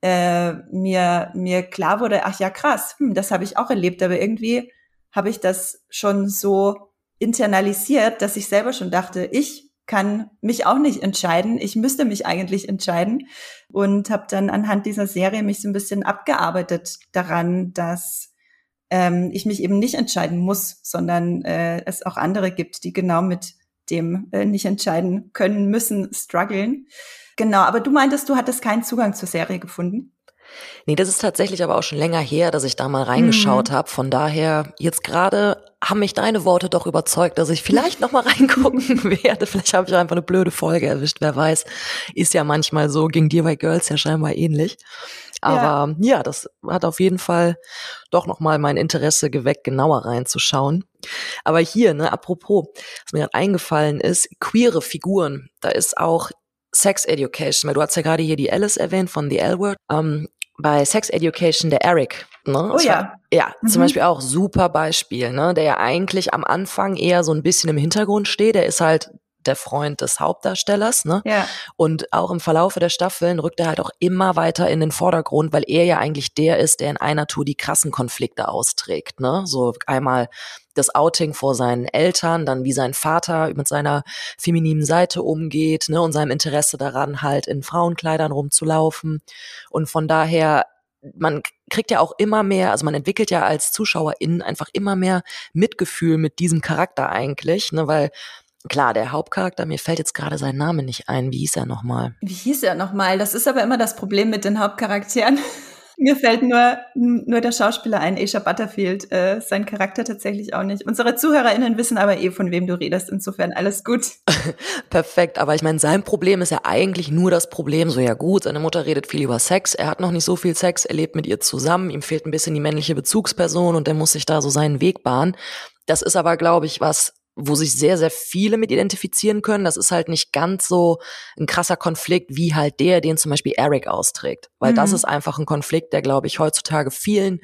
äh, mir mir klar wurde, ach ja krass, hm, das habe ich auch erlebt, aber irgendwie habe ich das schon so internalisiert, dass ich selber schon dachte, ich kann mich auch nicht entscheiden. Ich müsste mich eigentlich entscheiden und habe dann anhand dieser Serie mich so ein bisschen abgearbeitet daran, dass ähm, ich mich eben nicht entscheiden muss, sondern äh, es auch andere gibt, die genau mit dem äh, nicht entscheiden können müssen, strugglen. Genau, aber du meintest, du hattest keinen Zugang zur Serie gefunden. Nee, das ist tatsächlich aber auch schon länger her, dass ich da mal reingeschaut mhm. habe. Von daher, jetzt gerade haben mich deine Worte doch überzeugt, dass ich vielleicht noch mal reingucken werde. Vielleicht habe ich einfach eine blöde Folge erwischt, wer weiß. Ist ja manchmal so, ging dir bei Girls ja scheinbar ähnlich. Aber ja. ja, das hat auf jeden Fall doch noch mal mein Interesse geweckt, genauer reinzuschauen. Aber hier, ne, apropos, was mir gerade eingefallen ist, queere Figuren. Da ist auch Sex Education, weil du hast ja gerade hier die Alice erwähnt von The L-Word. Ähm, bei Sex Education der Eric. Ne? Oh ja. ja, mhm. zum Beispiel auch super Beispiel, ne? der ja eigentlich am Anfang eher so ein bisschen im Hintergrund steht. Der ist halt der Freund des Hauptdarstellers, ne? Ja. Und auch im Verlaufe der Staffeln rückt er halt auch immer weiter in den Vordergrund, weil er ja eigentlich der ist, der in einer Tour die krassen Konflikte austrägt, ne? So einmal das Outing vor seinen Eltern, dann wie sein Vater mit seiner femininen Seite umgeht, ne, und seinem Interesse daran, halt in Frauenkleidern rumzulaufen. Und von daher man kriegt ja auch immer mehr, also man entwickelt ja als Zuschauerin einfach immer mehr Mitgefühl mit diesem Charakter eigentlich, ne, weil klar, der Hauptcharakter, mir fällt jetzt gerade sein Name nicht ein. Wie hieß er nochmal? Wie hieß er nochmal? Das ist aber immer das Problem mit den Hauptcharakteren. Mir fällt nur, nur der Schauspieler ein, Asia Butterfield, äh, sein Charakter tatsächlich auch nicht. Unsere ZuhörerInnen wissen aber eh, von wem du redest. Insofern alles gut. Perfekt, aber ich meine, sein Problem ist ja eigentlich nur das Problem, so ja gut, seine Mutter redet viel über Sex, er hat noch nicht so viel Sex, er lebt mit ihr zusammen, ihm fehlt ein bisschen die männliche Bezugsperson und er muss sich da so seinen Weg bahnen. Das ist aber, glaube ich, was wo sich sehr, sehr viele mit identifizieren können. Das ist halt nicht ganz so ein krasser Konflikt wie halt der, den zum Beispiel Eric austrägt. Weil mhm. das ist einfach ein Konflikt, der, glaube ich, heutzutage vielen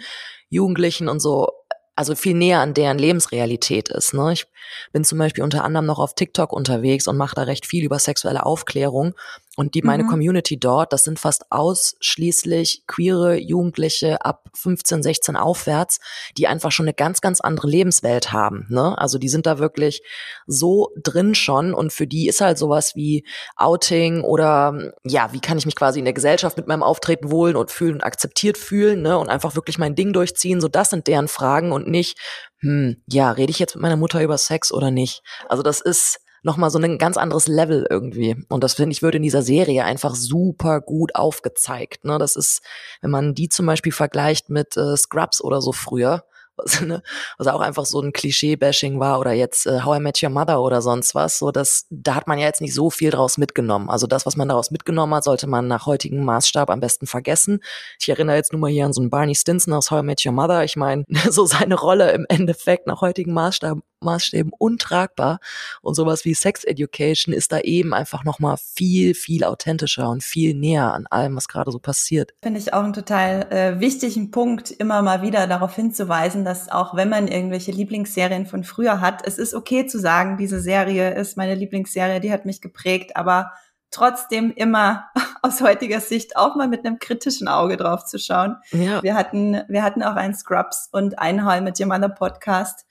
Jugendlichen und so also viel näher an deren Lebensrealität ist. Ne? Ich bin zum Beispiel unter anderem noch auf TikTok unterwegs und mache da recht viel über sexuelle Aufklärung. Und die, mhm. meine Community dort, das sind fast ausschließlich queere Jugendliche ab 15, 16 aufwärts, die einfach schon eine ganz, ganz andere Lebenswelt haben. Ne? Also die sind da wirklich so drin schon und für die ist halt sowas wie Outing oder ja, wie kann ich mich quasi in der Gesellschaft mit meinem Auftreten wohlen und fühlen und akzeptiert fühlen ne? und einfach wirklich mein Ding durchziehen. So das sind deren Fragen und nicht, hm, ja, rede ich jetzt mit meiner Mutter über Sex oder nicht? Also das ist nochmal so ein ganz anderes Level irgendwie. Und das finde ich, wird in dieser Serie einfach super gut aufgezeigt. Ne? Das ist, wenn man die zum Beispiel vergleicht mit äh, Scrubs oder so früher, was, ne, was auch einfach so ein Klischee-Bashing war oder jetzt äh, How I Met Your Mother oder sonst was, so dass da hat man ja jetzt nicht so viel draus mitgenommen. Also das, was man daraus mitgenommen hat, sollte man nach heutigem Maßstab am besten vergessen. Ich erinnere jetzt nur mal hier an so einen Barney Stinson aus How I Met Your Mother. Ich meine, so seine Rolle im Endeffekt nach heutigem Maßstab Maßstäben untragbar. Und sowas wie Sex Education ist da eben einfach nochmal viel, viel authentischer und viel näher an allem, was gerade so passiert. Finde ich auch einen total äh, wichtigen Punkt, immer mal wieder darauf hinzuweisen, dass auch wenn man irgendwelche Lieblingsserien von früher hat, es ist okay zu sagen, diese Serie ist meine Lieblingsserie, die hat mich geprägt, aber trotzdem immer aus heutiger Sicht auch mal mit einem kritischen Auge drauf zu schauen. Ja. Wir hatten, wir hatten auch einen Scrubs und einen Hall mit Your Mother Podcast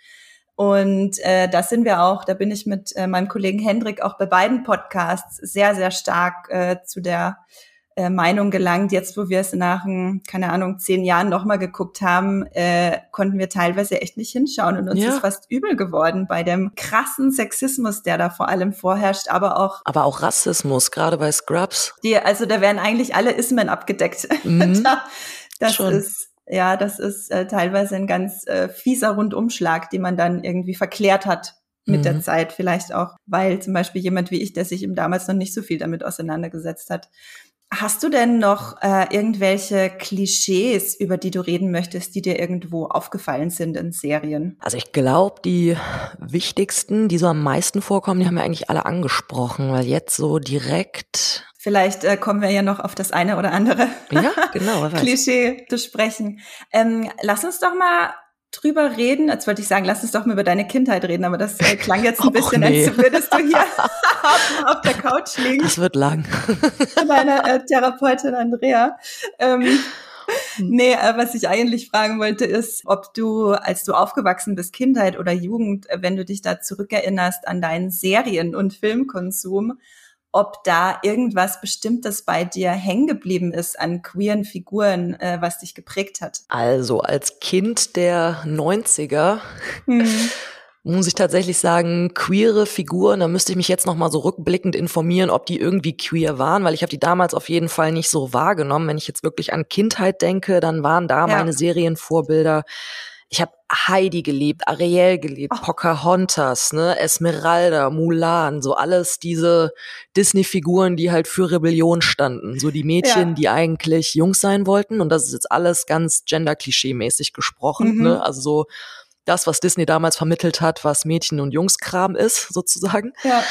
und äh, da sind wir auch, da bin ich mit äh, meinem Kollegen Hendrik auch bei beiden Podcasts sehr, sehr stark äh, zu der äh, Meinung gelangt. Jetzt, wo wir es nach, keine Ahnung, zehn Jahren nochmal geguckt haben, äh, konnten wir teilweise echt nicht hinschauen und uns ja. ist fast übel geworden bei dem krassen Sexismus, der da vor allem vorherrscht, aber auch aber auch Rassismus, gerade bei Scrubs. Die, also da werden eigentlich alle Ismen abgedeckt. Mhm. das Schon. ist ja, das ist äh, teilweise ein ganz äh, fieser Rundumschlag, den man dann irgendwie verklärt hat mit mhm. der Zeit. Vielleicht auch, weil zum Beispiel jemand wie ich, der sich eben damals noch nicht so viel damit auseinandergesetzt hat, Hast du denn noch äh, irgendwelche Klischees, über die du reden möchtest, die dir irgendwo aufgefallen sind in Serien? Also ich glaube, die wichtigsten, die so am meisten vorkommen, die haben wir eigentlich alle angesprochen, weil jetzt so direkt. Vielleicht äh, kommen wir ja noch auf das eine oder andere ja, genau, Klischee zu sprechen. Ähm, lass uns doch mal drüber reden. Jetzt wollte ich sagen, lass uns doch mal über deine Kindheit reden, aber das äh, klang jetzt ein bisschen, nee. als würdest du hier auf, auf, der Couch liegen. Das wird lang. Meine äh, Therapeutin Andrea. Ähm, hm. Nee, äh, was ich eigentlich fragen wollte, ist, ob du, als du aufgewachsen bist, Kindheit oder Jugend, äh, wenn du dich da zurückerinnerst an deinen Serien- und Filmkonsum, ob da irgendwas Bestimmtes bei dir hängen geblieben ist an queeren Figuren, äh, was dich geprägt hat. Also als Kind der 90er hm. muss ich tatsächlich sagen, queere Figuren, da müsste ich mich jetzt noch mal so rückblickend informieren, ob die irgendwie queer waren, weil ich habe die damals auf jeden Fall nicht so wahrgenommen. Wenn ich jetzt wirklich an Kindheit denke, dann waren da ja. meine Serienvorbilder ich habe Heidi geliebt, Ariel geliebt, oh. Pocahontas, ne, Esmeralda, Mulan, so alles diese Disney-Figuren, die halt für Rebellion standen. So die Mädchen, ja. die eigentlich Jungs sein wollten. Und das ist jetzt alles ganz gender-klischee-mäßig gesprochen, mhm. ne? Also so das, was Disney damals vermittelt hat, was Mädchen- und Jungskram ist, sozusagen. Ja.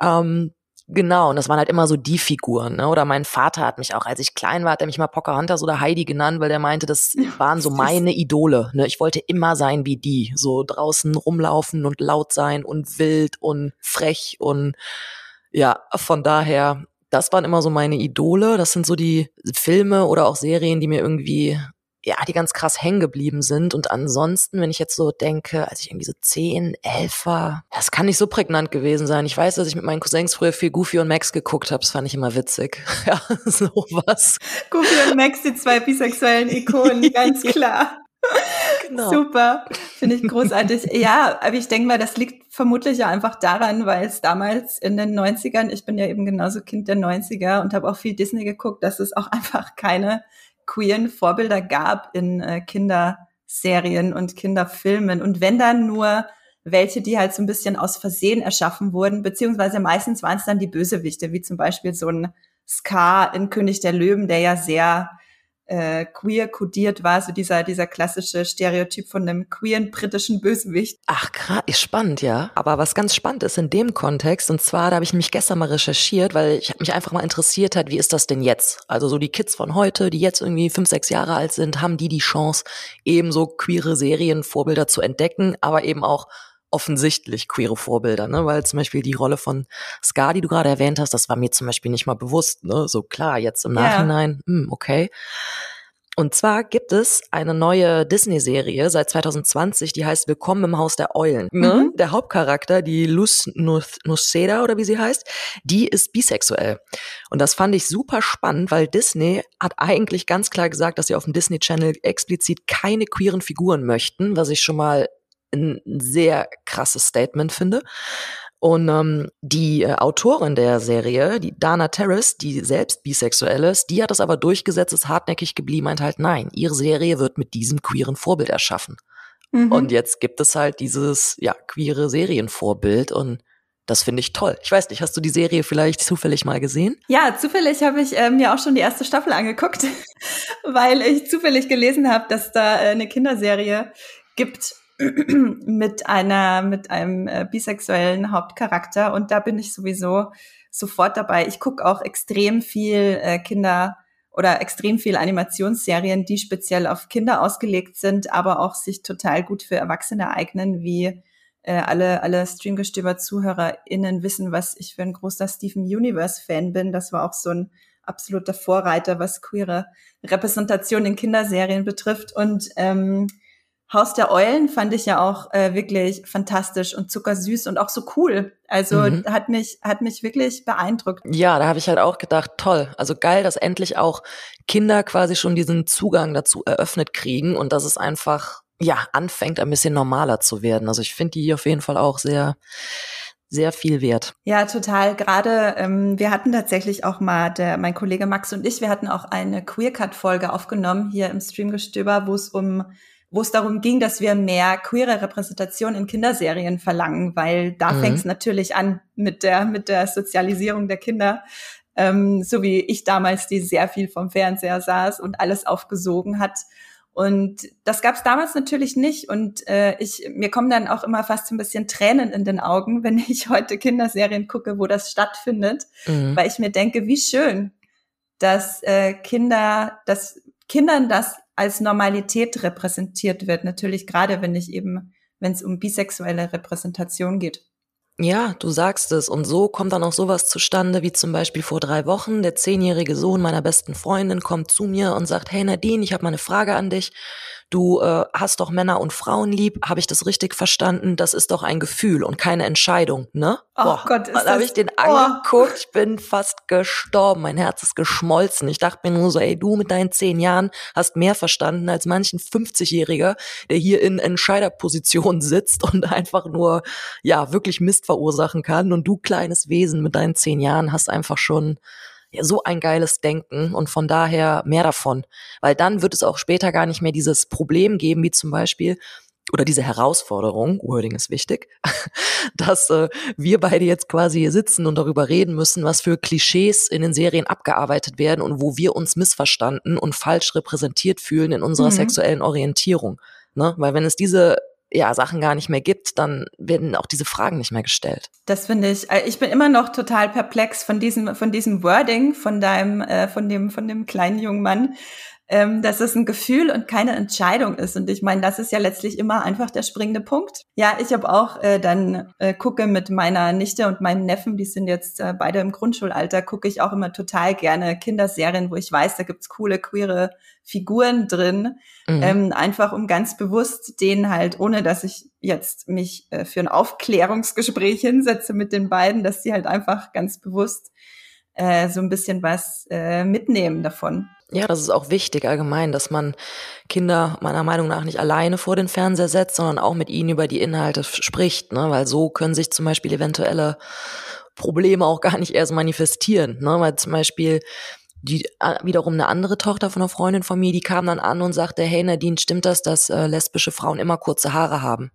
Ähm, Genau, und das waren halt immer so die Figuren. Ne? Oder mein Vater hat mich auch, als ich klein war, hat er mich mal Pocahontas oder Heidi genannt, weil der meinte, das waren so meine Idole. Ne? Ich wollte immer sein wie die. So draußen rumlaufen und laut sein und wild und frech und ja, von daher, das waren immer so meine Idole. Das sind so die Filme oder auch Serien, die mir irgendwie ja, die ganz krass hängen geblieben sind. Und ansonsten, wenn ich jetzt so denke, als ich irgendwie so zehn, elf war, das kann nicht so prägnant gewesen sein. Ich weiß, dass ich mit meinen Cousins früher viel Goofy und Max geguckt habe. Das fand ich immer witzig. Ja, sowas. Goofy und Max, die zwei bisexuellen Ikonen, ganz klar. Genau. Super, finde ich großartig. ja, aber ich denke mal, das liegt vermutlich ja einfach daran, weil es damals in den 90ern, ich bin ja eben genauso Kind der 90er und habe auch viel Disney geguckt, dass es auch einfach keine queeren Vorbilder gab in äh, Kinderserien und Kinderfilmen. Und wenn dann nur welche, die halt so ein bisschen aus Versehen erschaffen wurden, beziehungsweise meistens waren es dann die Bösewichte, wie zum Beispiel so ein Scar in König der Löwen, der ja sehr äh, queer kodiert war, so dieser, dieser klassische Stereotyp von einem queeren britischen Bösewicht. Ach, krass, spannend, ja. Aber was ganz spannend ist in dem Kontext, und zwar, da habe ich mich gestern mal recherchiert, weil ich mich einfach mal interessiert hat, wie ist das denn jetzt? Also so die Kids von heute, die jetzt irgendwie fünf, sechs Jahre alt sind, haben die die Chance, eben so queere Serienvorbilder zu entdecken, aber eben auch offensichtlich queere Vorbilder, ne? Weil zum Beispiel die Rolle von Scar, die du gerade erwähnt hast, das war mir zum Beispiel nicht mal bewusst, ne? So klar, jetzt im Nachhinein, ja. hm, okay. Und zwar gibt es eine neue Disney-Serie seit 2020, die heißt Willkommen im Haus der Eulen. Ne? Mhm. Der Hauptcharakter, die Luz Noceda oder wie sie heißt, die ist bisexuell. Und das fand ich super spannend, weil Disney hat eigentlich ganz klar gesagt, dass sie auf dem Disney Channel explizit keine queeren Figuren möchten, was ich schon mal ein sehr krasses Statement finde. Und ähm, die äh, Autorin der Serie, die Dana Terrace, die selbst bisexuell ist, die hat das aber durchgesetzt, ist hartnäckig geblieben, meint halt, nein, ihre Serie wird mit diesem queeren Vorbild erschaffen. Mhm. Und jetzt gibt es halt dieses, ja, queere Serienvorbild und das finde ich toll. Ich weiß nicht, hast du die Serie vielleicht zufällig mal gesehen? Ja, zufällig habe ich äh, mir auch schon die erste Staffel angeguckt, weil ich zufällig gelesen habe, dass da äh, eine Kinderserie gibt mit einer, mit einem äh, bisexuellen Hauptcharakter und da bin ich sowieso sofort dabei. Ich gucke auch extrem viel äh, Kinder oder extrem viel Animationsserien, die speziell auf Kinder ausgelegt sind, aber auch sich total gut für Erwachsene eignen, wie äh, alle, alle Streamgestöber-ZuhörerInnen wissen, was ich für ein großer Steven Universe-Fan bin. Das war auch so ein absoluter Vorreiter, was queere Repräsentation in Kinderserien betrifft. Und ähm, Haus der Eulen fand ich ja auch äh, wirklich fantastisch und zuckersüß und auch so cool. Also mhm. hat mich hat mich wirklich beeindruckt. Ja, da habe ich halt auch gedacht, toll. Also geil, dass endlich auch Kinder quasi schon diesen Zugang dazu eröffnet kriegen und dass es einfach ja anfängt ein bisschen normaler zu werden. Also ich finde die auf jeden Fall auch sehr sehr viel wert. Ja, total. Gerade ähm, wir hatten tatsächlich auch mal, der, mein Kollege Max und ich, wir hatten auch eine Queer-Cut-Folge aufgenommen hier im Streamgestöber, wo es um wo es darum ging, dass wir mehr queere Repräsentation in Kinderserien verlangen, weil da mhm. fängt es natürlich an mit der mit der Sozialisierung der Kinder. Ähm, so wie ich damals, die sehr viel vom Fernseher saß und alles aufgesogen hat. Und das gab es damals natürlich nicht. Und äh, ich, mir kommen dann auch immer fast ein bisschen Tränen in den Augen, wenn ich heute Kinderserien gucke, wo das stattfindet, mhm. weil ich mir denke, wie schön, dass äh, Kinder, dass Kindern das als Normalität repräsentiert wird. Natürlich gerade, wenn ich eben, wenn es um bisexuelle Repräsentation geht. Ja, du sagst es. Und so kommt dann auch sowas zustande, wie zum Beispiel vor drei Wochen. Der zehnjährige Sohn meiner besten Freundin kommt zu mir und sagt, hey Nadine, ich habe mal eine Frage an dich du äh, hast doch Männer und Frauen lieb, habe ich das richtig verstanden? Das ist doch ein Gefühl und keine Entscheidung, ne? Oh Boah, Gott, ist habe ich den oh. angeguckt, ich bin fast gestorben, mein Herz ist geschmolzen. Ich dachte mir nur so, ey, du mit deinen zehn Jahren hast mehr verstanden als manchen 50-Jähriger, der hier in Entscheiderposition sitzt und einfach nur, ja, wirklich Mist verursachen kann. Und du kleines Wesen mit deinen zehn Jahren hast einfach schon ja, so ein geiles Denken und von daher mehr davon. Weil dann wird es auch später gar nicht mehr dieses Problem geben, wie zum Beispiel, oder diese Herausforderung, Wording ist wichtig, dass äh, wir beide jetzt quasi hier sitzen und darüber reden müssen, was für Klischees in den Serien abgearbeitet werden und wo wir uns missverstanden und falsch repräsentiert fühlen in unserer mhm. sexuellen Orientierung. Ne? Weil wenn es diese ja, Sachen gar nicht mehr gibt, dann werden auch diese Fragen nicht mehr gestellt. Das finde ich. Äh, ich bin immer noch total perplex von diesem, von diesem Wording von deinem, äh, von dem, von dem kleinen jungen Mann, ähm, dass es ein Gefühl und keine Entscheidung ist. Und ich meine, das ist ja letztlich immer einfach der springende Punkt. Ja, ich habe auch äh, dann äh, gucke mit meiner Nichte und meinem Neffen, die sind jetzt äh, beide im Grundschulalter, gucke ich auch immer total gerne Kinderserien, wo ich weiß, da gibt's coole queere Figuren drin, mhm. ähm, einfach um ganz bewusst denen halt, ohne dass ich jetzt mich äh, für ein Aufklärungsgespräch hinsetze mit den beiden, dass sie halt einfach ganz bewusst äh, so ein bisschen was äh, mitnehmen davon. Ja, das ist auch wichtig allgemein, dass man Kinder meiner Meinung nach nicht alleine vor den Fernseher setzt, sondern auch mit ihnen über die Inhalte spricht, ne? weil so können sich zum Beispiel eventuelle Probleme auch gar nicht erst manifestieren, ne? weil zum Beispiel die wiederum eine andere Tochter von einer Freundin von mir, die kam dann an und sagte, hey Nadine, stimmt das, dass äh, lesbische Frauen immer kurze Haare haben?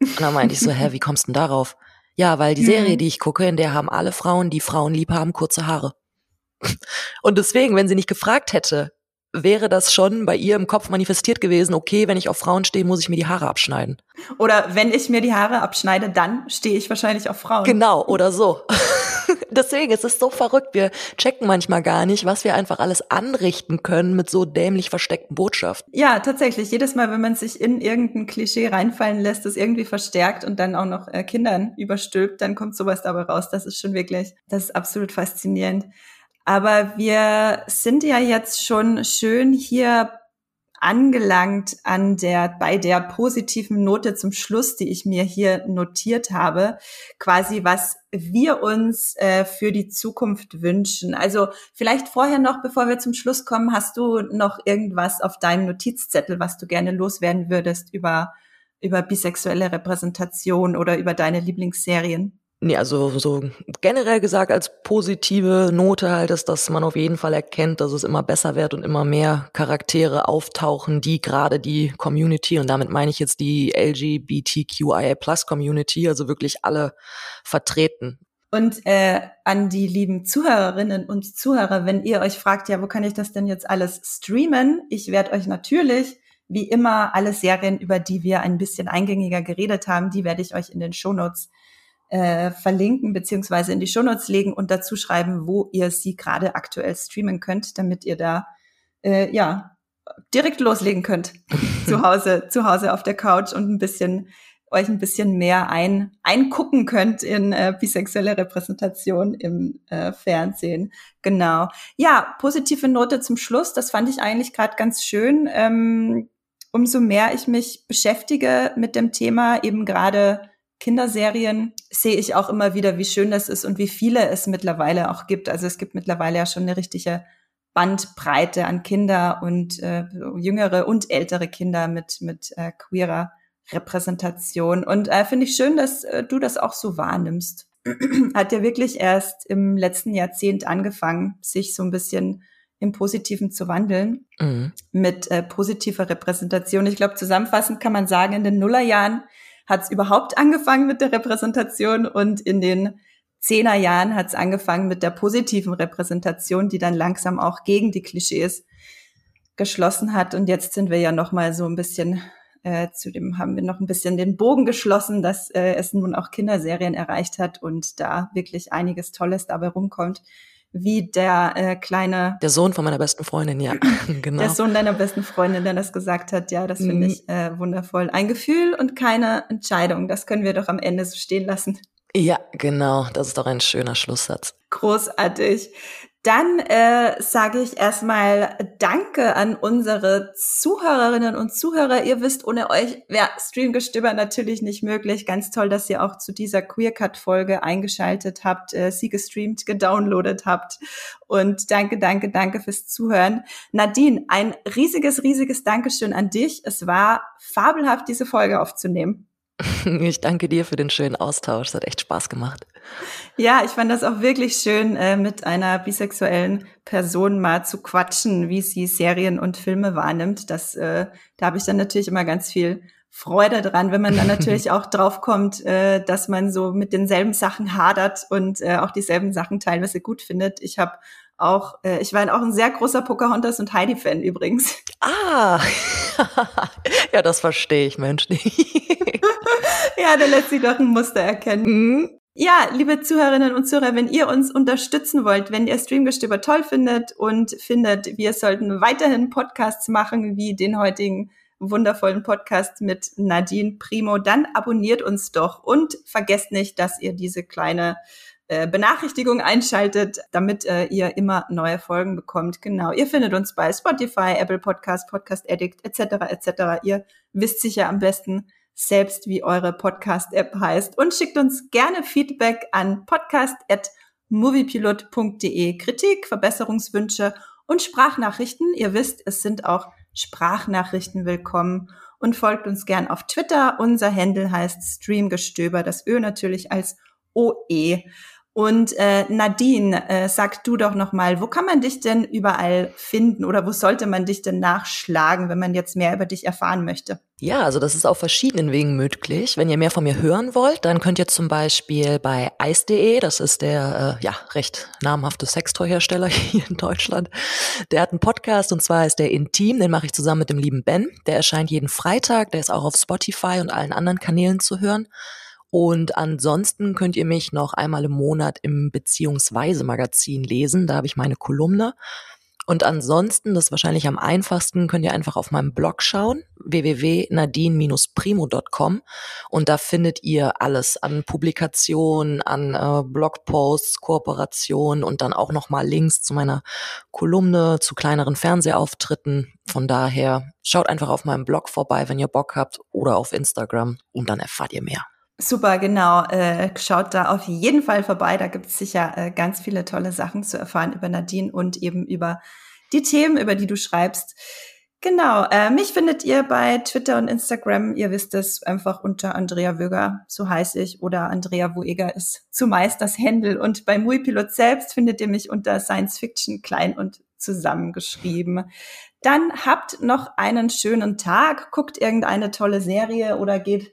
Und dann meinte ich so, hä, wie kommst du denn darauf? Ja, weil die Serie, die ich gucke, in der haben alle Frauen, die Frauen lieb haben, kurze Haare. Und deswegen, wenn sie nicht gefragt hätte, wäre das schon bei ihr im Kopf manifestiert gewesen, okay, wenn ich auf Frauen stehe, muss ich mir die Haare abschneiden. Oder wenn ich mir die Haare abschneide, dann stehe ich wahrscheinlich auf Frauen. Genau, oder so. Deswegen ist es so verrückt. Wir checken manchmal gar nicht, was wir einfach alles anrichten können mit so dämlich versteckten Botschaften. Ja, tatsächlich. Jedes Mal, wenn man sich in irgendein Klischee reinfallen lässt, das irgendwie verstärkt und dann auch noch äh, Kindern überstülpt, dann kommt sowas dabei raus. Das ist schon wirklich, das ist absolut faszinierend. Aber wir sind ja jetzt schon schön hier angelangt an der, bei der positiven Note zum Schluss, die ich mir hier notiert habe, quasi was wir uns äh, für die Zukunft wünschen. Also vielleicht vorher noch, bevor wir zum Schluss kommen, hast du noch irgendwas auf deinem Notizzettel, was du gerne loswerden würdest über, über bisexuelle Repräsentation oder über deine Lieblingsserien? Nee, also so generell gesagt als positive Note halt ist, dass man auf jeden Fall erkennt, dass es immer besser wird und immer mehr Charaktere auftauchen, die gerade die Community, und damit meine ich jetzt die LGBTQIA Plus Community, also wirklich alle vertreten. Und äh, an die lieben Zuhörerinnen und Zuhörer, wenn ihr euch fragt, ja, wo kann ich das denn jetzt alles streamen? Ich werde euch natürlich wie immer alle Serien, über die wir ein bisschen eingängiger geredet haben, die werde ich euch in den Shownotes äh, verlinken beziehungsweise in die Shownotes legen und dazu schreiben, wo ihr sie gerade aktuell streamen könnt, damit ihr da äh, ja direkt loslegen könnt zu Hause, zu Hause auf der Couch und ein bisschen euch ein bisschen mehr ein, eingucken könnt in äh, bisexuelle Repräsentation im äh, Fernsehen. Genau. Ja, positive Note zum Schluss. Das fand ich eigentlich gerade ganz schön. Ähm, umso mehr ich mich beschäftige mit dem Thema, eben gerade Kinderserien, sehe ich auch immer wieder, wie schön das ist und wie viele es mittlerweile auch gibt. Also es gibt mittlerweile ja schon eine richtige Bandbreite an Kinder und äh, jüngere und ältere Kinder mit, mit äh, queerer Repräsentation. Und äh, finde ich schön, dass äh, du das auch so wahrnimmst. Hat ja wirklich erst im letzten Jahrzehnt angefangen, sich so ein bisschen im Positiven zu wandeln mhm. mit äh, positiver Repräsentation. Ich glaube, zusammenfassend kann man sagen, in den Nullerjahren hat es überhaupt angefangen mit der Repräsentation und in den Zehnerjahren hat es angefangen mit der positiven Repräsentation, die dann langsam auch gegen die Klischees geschlossen hat. Und jetzt sind wir ja noch mal so ein bisschen äh, zu dem haben wir noch ein bisschen den Bogen geschlossen, dass äh, es nun auch Kinderserien erreicht hat und da wirklich einiges Tolles dabei rumkommt wie der äh, kleine. Der Sohn von meiner besten Freundin, ja, genau. Der Sohn deiner besten Freundin, der das gesagt hat, ja, das finde mhm. ich äh, wundervoll. Ein Gefühl und keine Entscheidung, das können wir doch am Ende so stehen lassen. Ja, genau, das ist doch ein schöner Schlusssatz. Großartig. Dann äh, sage ich erstmal Danke an unsere Zuhörerinnen und Zuhörer. Ihr wisst, ohne euch wäre Streamgestöber natürlich nicht möglich. Ganz toll, dass ihr auch zu dieser Queercut-Folge eingeschaltet habt, äh, sie gestreamt, gedownloadet habt. Und danke, danke, danke fürs Zuhören. Nadine, ein riesiges, riesiges Dankeschön an dich. Es war fabelhaft, diese Folge aufzunehmen. Ich danke dir für den schönen Austausch. Es hat echt Spaß gemacht. Ja, ich fand das auch wirklich schön, äh, mit einer bisexuellen Person mal zu quatschen, wie sie Serien und Filme wahrnimmt. Das, äh, da habe ich dann natürlich immer ganz viel Freude dran, wenn man dann natürlich auch draufkommt, äh, dass man so mit denselben Sachen hadert und auch dieselben Sachen teilweise gut findet. Ich habe auch, äh, ich war auch ein sehr großer Pocahontas und Heidi-Fan übrigens. Ah, ja, das verstehe ich, Mensch. ja, der lässt sich doch ein Muster erkennen. Mhm. Ja, liebe Zuhörerinnen und Zuhörer, wenn ihr uns unterstützen wollt, wenn ihr Streamgestöber toll findet und findet, wir sollten weiterhin Podcasts machen, wie den heutigen wundervollen Podcast mit Nadine Primo, dann abonniert uns doch und vergesst nicht, dass ihr diese kleine äh, Benachrichtigung einschaltet, damit äh, ihr immer neue Folgen bekommt. Genau, ihr findet uns bei Spotify, Apple Podcast, Podcast Addict etc. etc. Ihr wisst sicher am besten, selbst, wie eure Podcast-App heißt. Und schickt uns gerne Feedback an podcast.moviepilot.de. Kritik, Verbesserungswünsche und Sprachnachrichten. Ihr wisst, es sind auch Sprachnachrichten willkommen. Und folgt uns gern auf Twitter. Unser Handle heißt Streamgestöber. Das Ö natürlich als OE. Und äh, Nadine, äh, sag du doch noch mal, wo kann man dich denn überall finden oder wo sollte man dich denn nachschlagen, wenn man jetzt mehr über dich erfahren möchte? Ja, also das ist auf verschiedenen Wegen möglich. Wenn ihr mehr von mir hören wollt, dann könnt ihr zum Beispiel bei ice.de, das ist der äh, ja recht namhafte Sextoy-Hersteller hier in Deutschland, der hat einen Podcast und zwar ist der Intim, den mache ich zusammen mit dem lieben Ben. Der erscheint jeden Freitag, der ist auch auf Spotify und allen anderen Kanälen zu hören. Und ansonsten könnt ihr mich noch einmal im Monat im Beziehungsweise Magazin lesen. Da habe ich meine Kolumne. Und ansonsten, das ist wahrscheinlich am einfachsten, könnt ihr einfach auf meinem Blog schauen, www.nadine-primo.com. Und da findet ihr alles an Publikationen, an äh, Blogposts, Kooperationen und dann auch nochmal Links zu meiner Kolumne, zu kleineren Fernsehauftritten. Von daher schaut einfach auf meinem Blog vorbei, wenn ihr Bock habt, oder auf Instagram und dann erfahrt ihr mehr. Super, genau. Äh, schaut da auf jeden Fall vorbei. Da gibt es sicher äh, ganz viele tolle Sachen zu erfahren über Nadine und eben über die Themen, über die du schreibst. Genau, äh, mich findet ihr bei Twitter und Instagram. Ihr wisst es einfach unter Andrea Wöger, so heiße ich, oder Andrea Woeger ist zumeist das Händel. Und bei Muipilot selbst findet ihr mich unter Science Fiction klein und zusammengeschrieben. Dann habt noch einen schönen Tag, guckt irgendeine tolle Serie oder geht